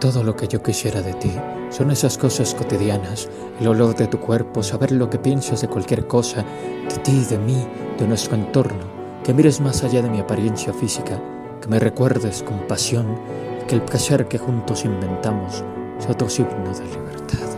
Todo lo que yo quisiera de ti son esas cosas cotidianas, el olor de tu cuerpo, saber lo que piensas de cualquier cosa, de ti, de mí, de nuestro entorno, que mires más allá de mi apariencia física, que me recuerdes con pasión que el placer que juntos inventamos sea otro signo de libertad.